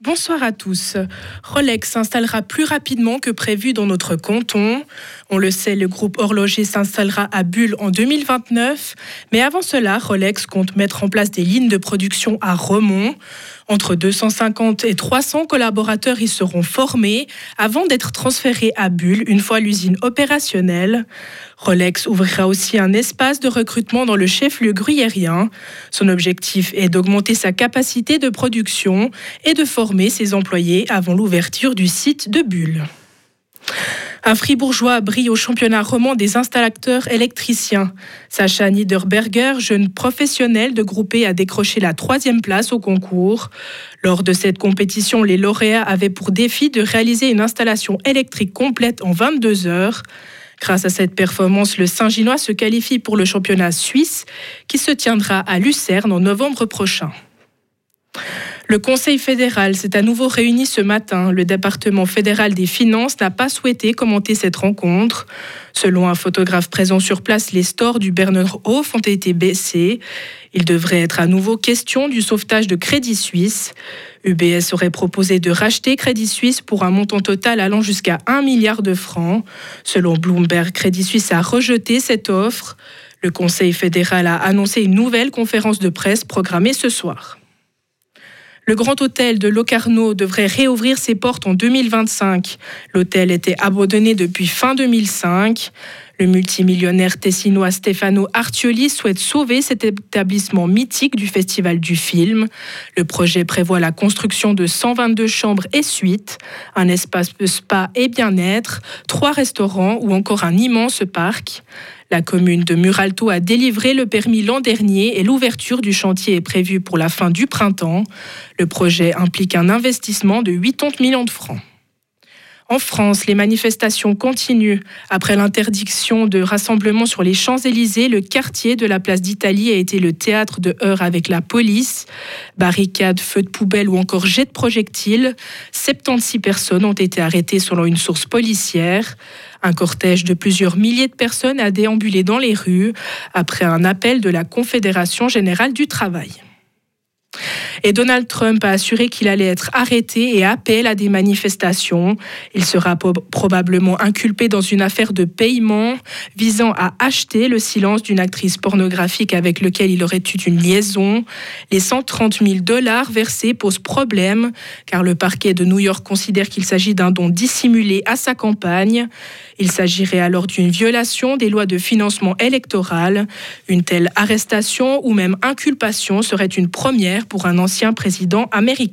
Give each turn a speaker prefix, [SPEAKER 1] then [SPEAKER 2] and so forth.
[SPEAKER 1] Bonsoir à tous. Rolex s'installera plus rapidement que prévu dans notre canton. On le sait, le groupe horloger s'installera à Bulle en 2029. Mais avant cela, Rolex compte mettre en place des lignes de production à Romont. Entre 250 et 300 collaborateurs y seront formés avant d'être transférés à Bulle une fois l'usine opérationnelle. Rolex ouvrira aussi un espace de recrutement dans le chef-lieu gruyérien. Son objectif est d'augmenter sa capacité de production et de former ses employés avant l'ouverture du site de Bulle. Un fribourgeois brille au championnat roman des installateurs électriciens. Sacha Niederberger, jeune professionnel de groupé, a décroché la troisième place au concours. Lors de cette compétition, les lauréats avaient pour défi de réaliser une installation électrique complète en 22 heures. Grâce à cette performance, le Saint-Ginois se qualifie pour le championnat suisse qui se tiendra à Lucerne en novembre prochain. Le Conseil fédéral s'est à nouveau réuni ce matin. Le département fédéral des finances n'a pas souhaité commenter cette rencontre. Selon un photographe présent sur place, les stores du Berner Hof ont été baissés. Il devrait être à nouveau question du sauvetage de Crédit Suisse. UBS aurait proposé de racheter Crédit Suisse pour un montant total allant jusqu'à 1 milliard de francs. Selon Bloomberg, Crédit Suisse a rejeté cette offre. Le Conseil fédéral a annoncé une nouvelle conférence de presse programmée ce soir. Le Grand Hôtel de Locarno devrait réouvrir ses portes en 2025. L'hôtel était abandonné depuis fin 2005. Le multimillionnaire tessinois Stefano Artioli souhaite sauver cet établissement mythique du Festival du film. Le projet prévoit la construction de 122 chambres et suites, un espace de spa et bien-être, trois restaurants ou encore un immense parc. La commune de Muralto a délivré le permis l'an dernier et l'ouverture du chantier est prévue pour la fin du printemps. Le projet implique un investissement de 80 millions de francs. En France, les manifestations continuent. Après l'interdiction de rassemblement sur les Champs-Élysées, le quartier de la place d'Italie a été le théâtre de heurts avec la police. Barricades, feux de poubelle ou encore jets de projectiles. 76 personnes ont été arrêtées selon une source policière. Un cortège de plusieurs milliers de personnes a déambulé dans les rues après un appel de la Confédération générale du travail. Et Donald Trump a assuré qu'il allait être arrêté et appelle à des manifestations. Il sera probablement inculpé dans une affaire de paiement visant à acheter le silence d'une actrice pornographique avec laquelle il aurait eu une liaison. Les 130 000 dollars versés posent problème car le parquet de New York considère qu'il s'agit d'un don dissimulé à sa campagne. Il s'agirait alors d'une violation des lois de financement électoral. Une telle arrestation ou même inculpation serait une première pour un ancien président américain.